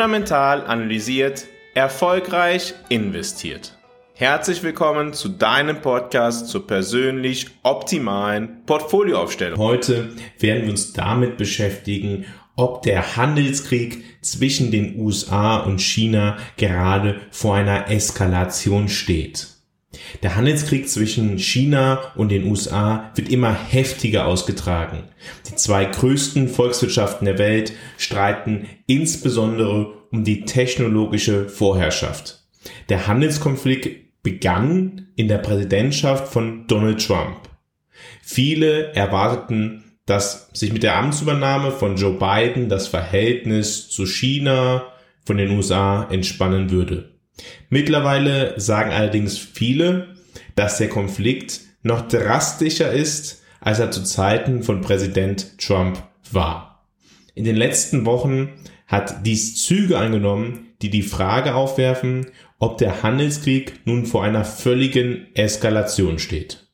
fundamental analysiert, erfolgreich investiert. Herzlich willkommen zu deinem Podcast zur persönlich optimalen Portfolioaufstellung. Heute werden wir uns damit beschäftigen, ob der Handelskrieg zwischen den USA und China gerade vor einer Eskalation steht. Der Handelskrieg zwischen China und den USA wird immer heftiger ausgetragen. Die zwei größten Volkswirtschaften der Welt streiten insbesondere um die technologische Vorherrschaft. Der Handelskonflikt begann in der Präsidentschaft von Donald Trump. Viele erwarteten, dass sich mit der Amtsübernahme von Joe Biden das Verhältnis zu China von den USA entspannen würde. Mittlerweile sagen allerdings viele, dass der Konflikt noch drastischer ist, als er zu Zeiten von Präsident Trump war. In den letzten Wochen hat dies Züge angenommen, die die Frage aufwerfen, ob der Handelskrieg nun vor einer völligen Eskalation steht.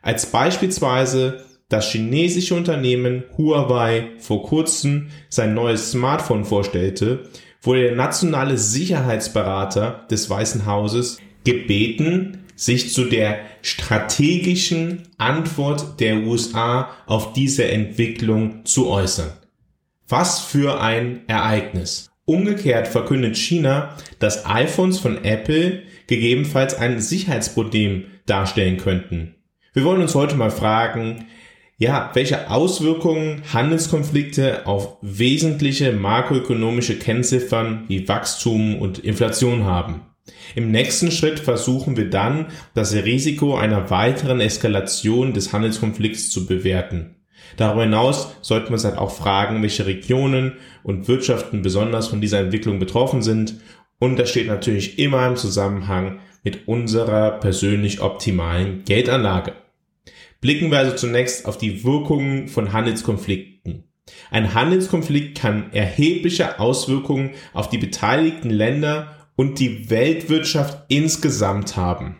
Als beispielsweise das chinesische Unternehmen Huawei vor kurzem sein neues Smartphone vorstellte, wurde der nationale Sicherheitsberater des Weißen Hauses gebeten, sich zu der strategischen Antwort der USA auf diese Entwicklung zu äußern. Was für ein Ereignis. Umgekehrt verkündet China, dass iPhones von Apple gegebenenfalls ein Sicherheitsproblem darstellen könnten. Wir wollen uns heute mal fragen, ja, welche Auswirkungen Handelskonflikte auf wesentliche makroökonomische Kennziffern wie Wachstum und Inflation haben. Im nächsten Schritt versuchen wir dann, das Risiko einer weiteren Eskalation des Handelskonflikts zu bewerten. Darüber hinaus sollten wir uns halt auch fragen, welche Regionen und Wirtschaften besonders von dieser Entwicklung betroffen sind. Und das steht natürlich immer im Zusammenhang mit unserer persönlich optimalen Geldanlage. Blicken wir also zunächst auf die Wirkungen von Handelskonflikten. Ein Handelskonflikt kann erhebliche Auswirkungen auf die beteiligten Länder und die Weltwirtschaft insgesamt haben.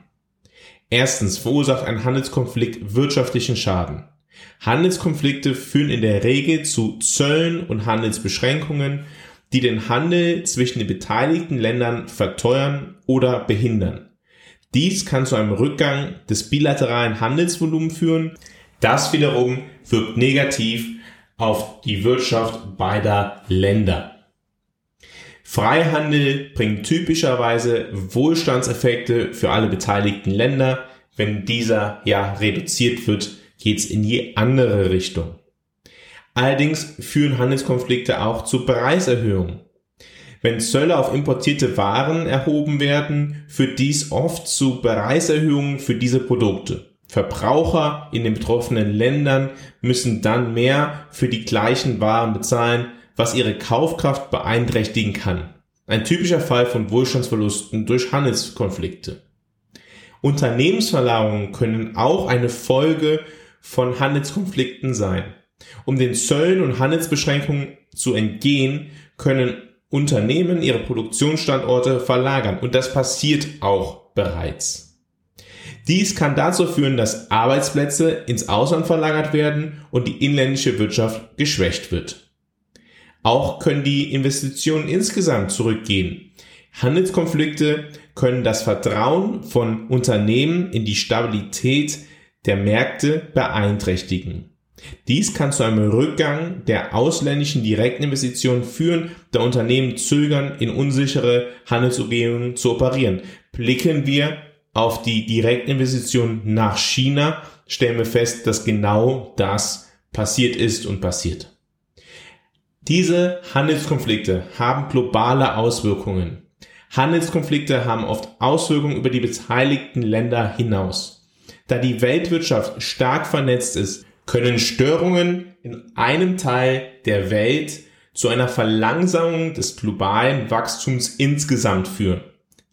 Erstens verursacht ein Handelskonflikt wirtschaftlichen Schaden. Handelskonflikte führen in der Regel zu Zöllen und Handelsbeschränkungen, die den Handel zwischen den beteiligten Ländern verteuern oder behindern. Dies kann zu einem Rückgang des bilateralen Handelsvolumens führen. Das wiederum wirkt negativ auf die Wirtschaft beider Länder. Freihandel bringt typischerweise Wohlstandseffekte für alle beteiligten Länder. Wenn dieser ja reduziert wird, geht es in je andere Richtung. Allerdings führen Handelskonflikte auch zu Preiserhöhungen. Wenn Zölle auf importierte Waren erhoben werden, führt dies oft zu Preiserhöhungen für diese Produkte. Verbraucher in den betroffenen Ländern müssen dann mehr für die gleichen Waren bezahlen, was ihre Kaufkraft beeinträchtigen kann. Ein typischer Fall von Wohlstandsverlusten durch Handelskonflikte. Unternehmensverlagerungen können auch eine Folge von Handelskonflikten sein. Um den Zöllen und Handelsbeschränkungen zu entgehen, können Unternehmen ihre Produktionsstandorte verlagern und das passiert auch bereits. Dies kann dazu führen, dass Arbeitsplätze ins Ausland verlagert werden und die inländische Wirtschaft geschwächt wird. Auch können die Investitionen insgesamt zurückgehen. Handelskonflikte können das Vertrauen von Unternehmen in die Stabilität der Märkte beeinträchtigen. Dies kann zu einem Rückgang der ausländischen Direktinvestitionen führen, da Unternehmen zögern, in unsichere Handelsumgebungen zu operieren. Blicken wir auf die Direktinvestitionen nach China, stellen wir fest, dass genau das passiert ist und passiert. Diese Handelskonflikte haben globale Auswirkungen. Handelskonflikte haben oft Auswirkungen über die beteiligten Länder hinaus. Da die Weltwirtschaft stark vernetzt ist, können Störungen in einem Teil der Welt zu einer Verlangsamung des globalen Wachstums insgesamt führen.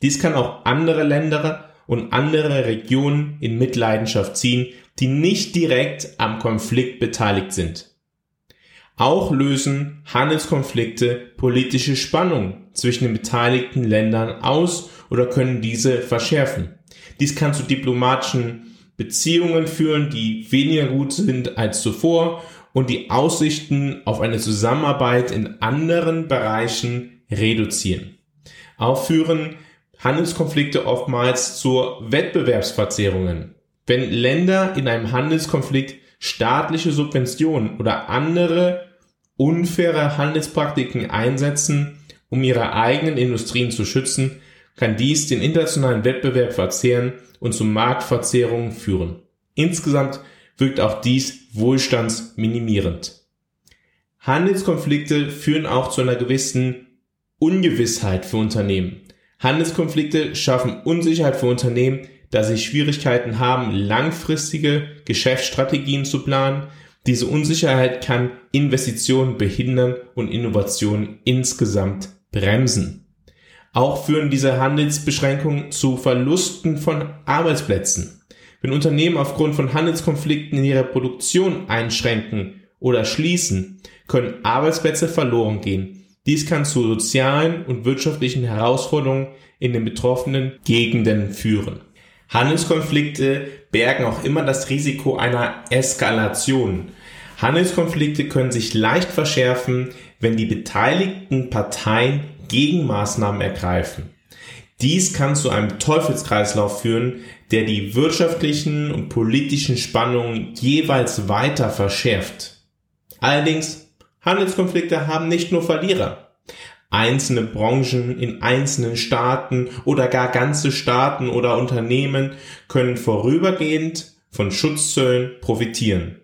Dies kann auch andere Länder und andere Regionen in Mitleidenschaft ziehen, die nicht direkt am Konflikt beteiligt sind. Auch lösen Handelskonflikte politische Spannungen zwischen den beteiligten Ländern aus oder können diese verschärfen. Dies kann zu diplomatischen Beziehungen führen, die weniger gut sind als zuvor und die Aussichten auf eine Zusammenarbeit in anderen Bereichen reduzieren. Auch führen Handelskonflikte oftmals zu Wettbewerbsverzerrungen. Wenn Länder in einem Handelskonflikt staatliche Subventionen oder andere unfaire Handelspraktiken einsetzen, um ihre eigenen Industrien zu schützen, kann dies den internationalen Wettbewerb verzehren und zu Marktverzerrungen führen. Insgesamt wirkt auch dies wohlstandsminimierend. Handelskonflikte führen auch zu einer gewissen Ungewissheit für Unternehmen. Handelskonflikte schaffen Unsicherheit für Unternehmen, da sie Schwierigkeiten haben, langfristige Geschäftsstrategien zu planen. Diese Unsicherheit kann Investitionen behindern und Innovationen insgesamt bremsen. Auch führen diese Handelsbeschränkungen zu Verlusten von Arbeitsplätzen. Wenn Unternehmen aufgrund von Handelskonflikten in ihrer Produktion einschränken oder schließen, können Arbeitsplätze verloren gehen. Dies kann zu sozialen und wirtschaftlichen Herausforderungen in den betroffenen Gegenden führen. Handelskonflikte bergen auch immer das Risiko einer Eskalation. Handelskonflikte können sich leicht verschärfen, wenn die beteiligten Parteien Gegenmaßnahmen ergreifen. Dies kann zu einem Teufelskreislauf führen, der die wirtschaftlichen und politischen Spannungen jeweils weiter verschärft. Allerdings, Handelskonflikte haben nicht nur Verlierer. Einzelne Branchen in einzelnen Staaten oder gar ganze Staaten oder Unternehmen können vorübergehend von Schutzzöllen profitieren.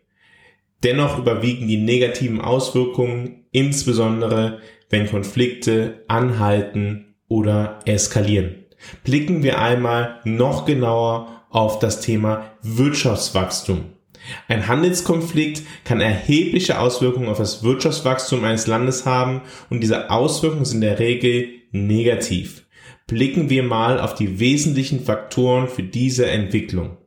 Dennoch überwiegen die negativen Auswirkungen, insbesondere wenn Konflikte anhalten oder eskalieren. Blicken wir einmal noch genauer auf das Thema Wirtschaftswachstum. Ein Handelskonflikt kann erhebliche Auswirkungen auf das Wirtschaftswachstum eines Landes haben und diese Auswirkungen sind in der Regel negativ. Blicken wir mal auf die wesentlichen Faktoren für diese Entwicklung.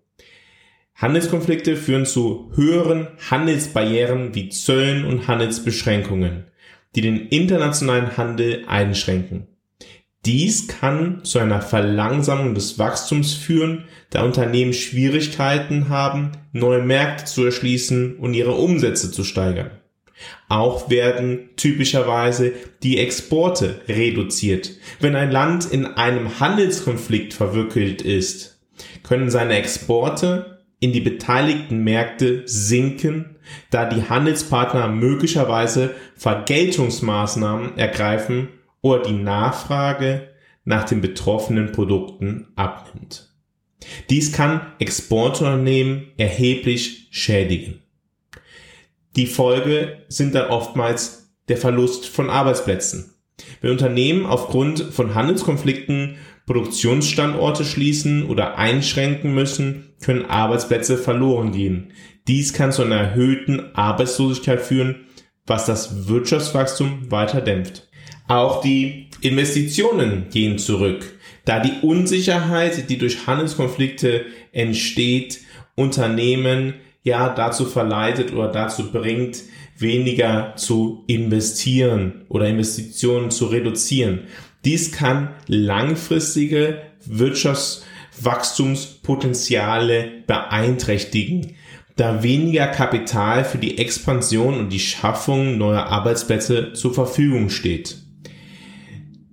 Handelskonflikte führen zu höheren Handelsbarrieren wie Zöllen und Handelsbeschränkungen die den internationalen Handel einschränken. Dies kann zu einer Verlangsamung des Wachstums führen, da Unternehmen Schwierigkeiten haben, neue Märkte zu erschließen und ihre Umsätze zu steigern. Auch werden typischerweise die Exporte reduziert. Wenn ein Land in einem Handelskonflikt verwickelt ist, können seine Exporte in die beteiligten Märkte sinken, da die Handelspartner möglicherweise Vergeltungsmaßnahmen ergreifen oder die Nachfrage nach den betroffenen Produkten abnimmt. Dies kann Exportunternehmen erheblich schädigen. Die Folge sind dann oftmals der Verlust von Arbeitsplätzen. Wenn Unternehmen aufgrund von Handelskonflikten Produktionsstandorte schließen oder einschränken müssen, können Arbeitsplätze verloren gehen. Dies kann zu einer erhöhten Arbeitslosigkeit führen, was das Wirtschaftswachstum weiter dämpft. Auch die Investitionen gehen zurück, da die Unsicherheit, die durch Handelskonflikte entsteht, Unternehmen ja dazu verleitet oder dazu bringt, weniger zu investieren oder Investitionen zu reduzieren. Dies kann langfristige Wirtschaftswachstumspotenziale beeinträchtigen, da weniger Kapital für die Expansion und die Schaffung neuer Arbeitsplätze zur Verfügung steht.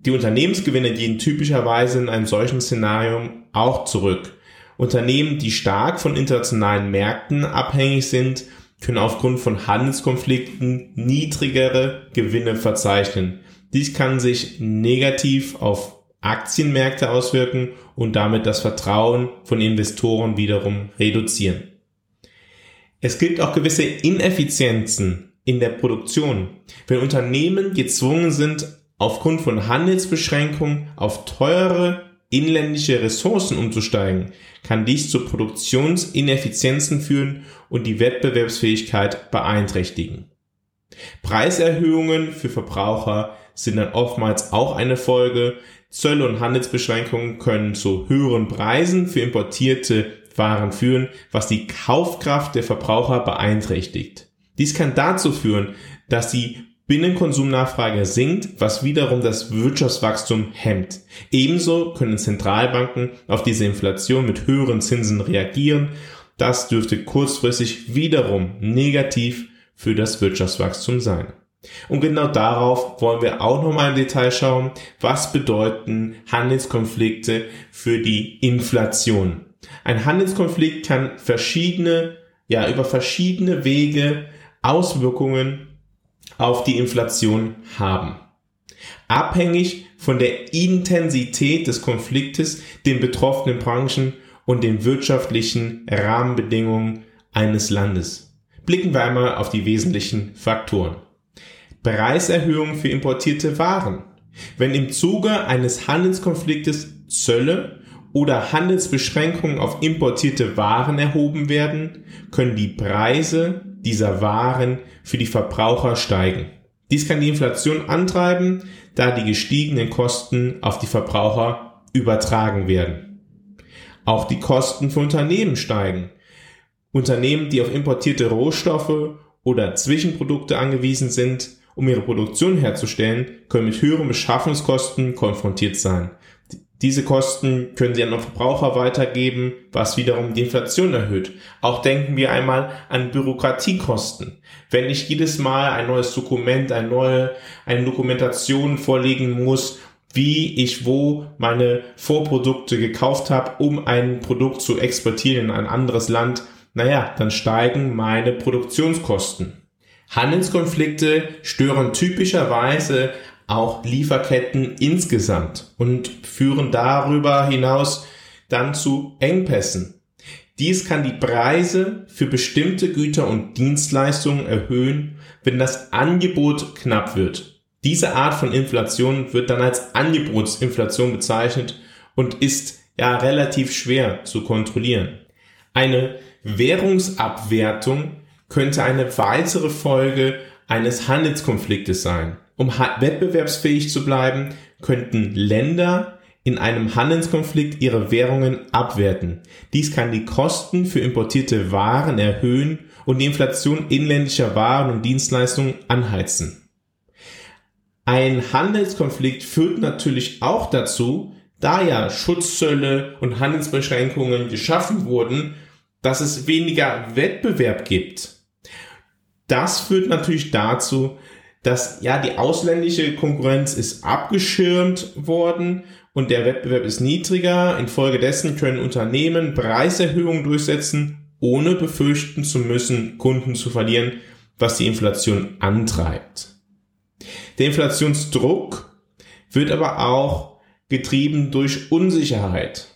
Die Unternehmensgewinne gehen typischerweise in einem solchen Szenario auch zurück. Unternehmen, die stark von internationalen Märkten abhängig sind, können aufgrund von Handelskonflikten niedrigere Gewinne verzeichnen. Dies kann sich negativ auf Aktienmärkte auswirken und damit das Vertrauen von Investoren wiederum reduzieren. Es gibt auch gewisse Ineffizienzen in der Produktion. Wenn Unternehmen gezwungen sind, aufgrund von Handelsbeschränkungen auf teure inländische Ressourcen umzusteigen, kann dies zu Produktionsineffizienzen führen und die Wettbewerbsfähigkeit beeinträchtigen. Preiserhöhungen für Verbraucher sind dann oftmals auch eine Folge. Zölle und Handelsbeschränkungen können zu höheren Preisen für importierte Waren führen, was die Kaufkraft der Verbraucher beeinträchtigt. Dies kann dazu führen, dass die Binnenkonsumnachfrage sinkt, was wiederum das Wirtschaftswachstum hemmt. Ebenso können Zentralbanken auf diese Inflation mit höheren Zinsen reagieren. Das dürfte kurzfristig wiederum negativ für das Wirtschaftswachstum sein. Und genau darauf wollen wir auch nochmal im Detail schauen. Was bedeuten Handelskonflikte für die Inflation? Ein Handelskonflikt kann verschiedene, ja, über verschiedene Wege Auswirkungen auf die Inflation haben. Abhängig von der Intensität des Konfliktes, den betroffenen Branchen und den wirtschaftlichen Rahmenbedingungen eines Landes. Blicken wir einmal auf die wesentlichen Faktoren. Preiserhöhungen für importierte Waren. Wenn im Zuge eines Handelskonfliktes Zölle oder Handelsbeschränkungen auf importierte Waren erhoben werden, können die Preise dieser Waren für die Verbraucher steigen. Dies kann die Inflation antreiben, da die gestiegenen Kosten auf die Verbraucher übertragen werden. Auch die Kosten für Unternehmen steigen. Unternehmen, die auf importierte Rohstoffe oder Zwischenprodukte angewiesen sind, um ihre Produktion herzustellen, können mit höheren Beschaffungskosten konfrontiert sein. Diese Kosten können sie an den Verbraucher weitergeben, was wiederum die Inflation erhöht. Auch denken wir einmal an Bürokratiekosten. Wenn ich jedes Mal ein neues Dokument, eine neue, eine Dokumentation vorlegen muss, wie ich wo meine Vorprodukte gekauft habe, um ein Produkt zu exportieren in ein anderes Land, naja, dann steigen meine Produktionskosten. Handelskonflikte stören typischerweise auch Lieferketten insgesamt und führen darüber hinaus dann zu Engpässen. Dies kann die Preise für bestimmte Güter und Dienstleistungen erhöhen, wenn das Angebot knapp wird. Diese Art von Inflation wird dann als Angebotsinflation bezeichnet und ist ja relativ schwer zu kontrollieren. Eine Währungsabwertung könnte eine weitere Folge eines Handelskonfliktes sein. Um wettbewerbsfähig zu bleiben, könnten Länder in einem Handelskonflikt ihre Währungen abwerten. Dies kann die Kosten für importierte Waren erhöhen und die Inflation inländischer Waren und Dienstleistungen anheizen. Ein Handelskonflikt führt natürlich auch dazu, da ja Schutzzölle und Handelsbeschränkungen geschaffen wurden, dass es weniger Wettbewerb gibt. Das führt natürlich dazu, dass ja die ausländische Konkurrenz ist abgeschirmt worden und der Wettbewerb ist niedriger. Infolgedessen können Unternehmen Preiserhöhungen durchsetzen, ohne befürchten zu müssen, Kunden zu verlieren, was die Inflation antreibt. Der Inflationsdruck wird aber auch getrieben durch Unsicherheit.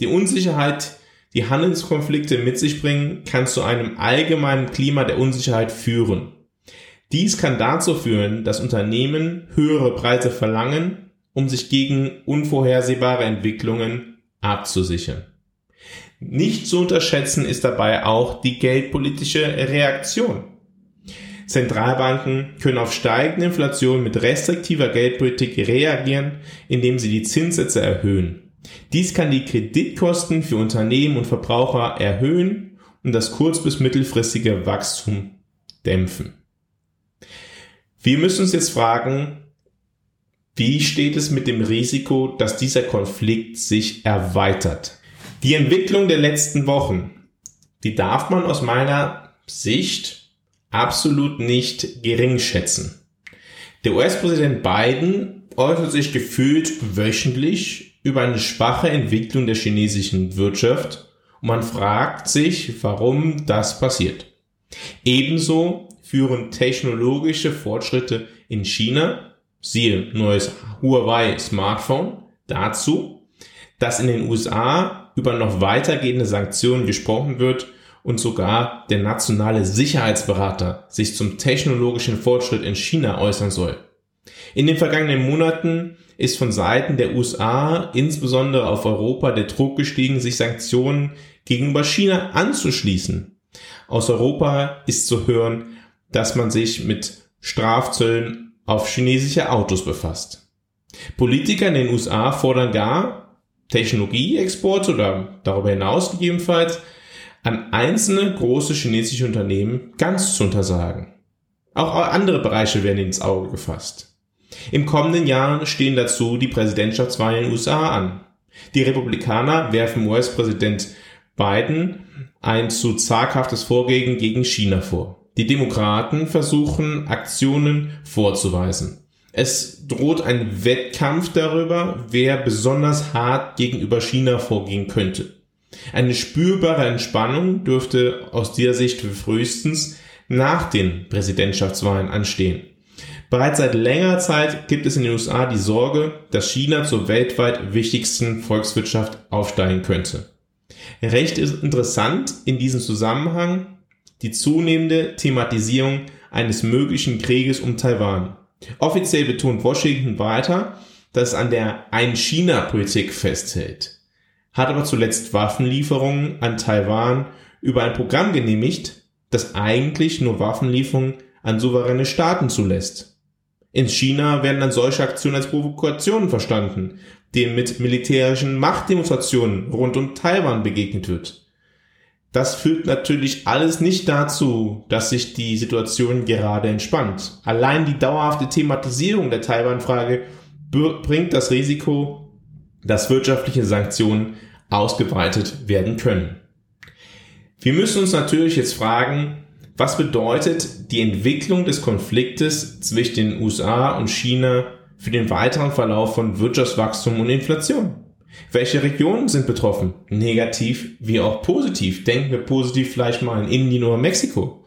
Die Unsicherheit, die Handelskonflikte mit sich bringen, kann zu einem allgemeinen Klima der Unsicherheit führen. Dies kann dazu führen, dass Unternehmen höhere Preise verlangen, um sich gegen unvorhersehbare Entwicklungen abzusichern. Nicht zu unterschätzen ist dabei auch die geldpolitische Reaktion. Zentralbanken können auf steigende Inflation mit restriktiver Geldpolitik reagieren, indem sie die Zinssätze erhöhen. Dies kann die Kreditkosten für Unternehmen und Verbraucher erhöhen und das kurz- bis mittelfristige Wachstum dämpfen. Wir müssen uns jetzt fragen, wie steht es mit dem Risiko, dass dieser Konflikt sich erweitert? Die Entwicklung der letzten Wochen, die darf man aus meiner Sicht absolut nicht gering schätzen. Der US-Präsident Biden äußert sich gefühlt wöchentlich über eine schwache Entwicklung der chinesischen Wirtschaft und man fragt sich, warum das passiert. Ebenso führen technologische Fortschritte in China, siehe neues Huawei Smartphone, dazu, dass in den USA über noch weitergehende Sanktionen gesprochen wird und sogar der nationale Sicherheitsberater sich zum technologischen Fortschritt in China äußern soll. In den vergangenen Monaten ist von Seiten der USA, insbesondere auf Europa, der Druck gestiegen, sich Sanktionen gegenüber China anzuschließen. Aus Europa ist zu hören, dass man sich mit Strafzöllen auf chinesische Autos befasst. Politiker in den USA fordern gar Technologieexporte oder darüber hinaus gegebenenfalls an einzelne große chinesische Unternehmen ganz zu untersagen. Auch andere Bereiche werden ins Auge gefasst. Im kommenden Jahr stehen dazu die Präsidentschaftswahlen in den USA an. Die Republikaner werfen US-Präsident Biden ein zu zaghaftes Vorgehen gegen China vor. Die Demokraten versuchen Aktionen vorzuweisen. Es droht ein Wettkampf darüber, wer besonders hart gegenüber China vorgehen könnte. Eine spürbare Entspannung dürfte aus dieser Sicht frühestens nach den Präsidentschaftswahlen anstehen. Bereits seit längerer Zeit gibt es in den USA die Sorge, dass China zur weltweit wichtigsten Volkswirtschaft aufsteigen könnte. Recht interessant in diesem Zusammenhang die zunehmende Thematisierung eines möglichen Krieges um Taiwan. Offiziell betont Washington weiter, dass es an der Ein-China-Politik festhält, hat aber zuletzt Waffenlieferungen an Taiwan über ein Programm genehmigt, das eigentlich nur Waffenlieferungen an souveräne Staaten zulässt. In China werden dann solche Aktionen als Provokationen verstanden, denen mit militärischen Machtdemonstrationen rund um Taiwan begegnet wird. Das führt natürlich alles nicht dazu, dass sich die Situation gerade entspannt. Allein die dauerhafte Thematisierung der Taiwan-Frage bringt das Risiko, dass wirtschaftliche Sanktionen ausgeweitet werden können. Wir müssen uns natürlich jetzt fragen, was bedeutet die Entwicklung des Konfliktes zwischen den USA und China für den weiteren Verlauf von Wirtschaftswachstum und Inflation? Welche Regionen sind betroffen? Negativ wie auch positiv. Denken wir positiv vielleicht mal an Indien oder Mexiko.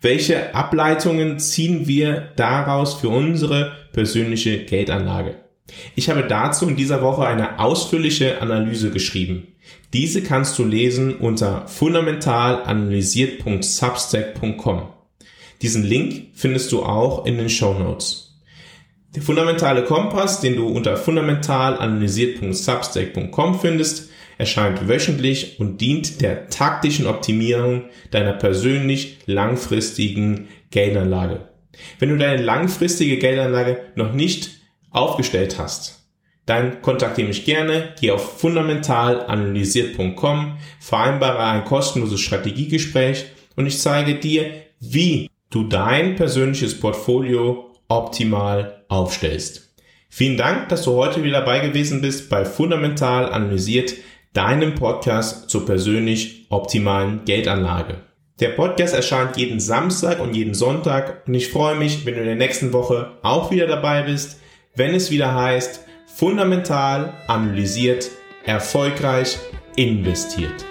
Welche Ableitungen ziehen wir daraus für unsere persönliche Geldanlage? Ich habe dazu in dieser Woche eine ausführliche Analyse geschrieben. Diese kannst du lesen unter fundamentalanalysiert.substack.com. Diesen Link findest du auch in den Show Notes. Der fundamentale Kompass, den du unter fundamentalanalysiert.substack.com findest, erscheint wöchentlich und dient der taktischen Optimierung deiner persönlich langfristigen Geldanlage. Wenn du deine langfristige Geldanlage noch nicht aufgestellt hast, dann kontaktiere mich gerne, geh auf fundamentalanalysiert.com, vereinbare ein kostenloses Strategiegespräch und ich zeige dir, wie du dein persönliches Portfolio optimal aufstellst. Vielen Dank, dass du heute wieder dabei gewesen bist bei Fundamental Analysiert, deinem Podcast zur persönlich optimalen Geldanlage. Der Podcast erscheint jeden Samstag und jeden Sonntag und ich freue mich, wenn du in der nächsten Woche auch wieder dabei bist, wenn es wieder heißt, fundamental analysiert, erfolgreich investiert.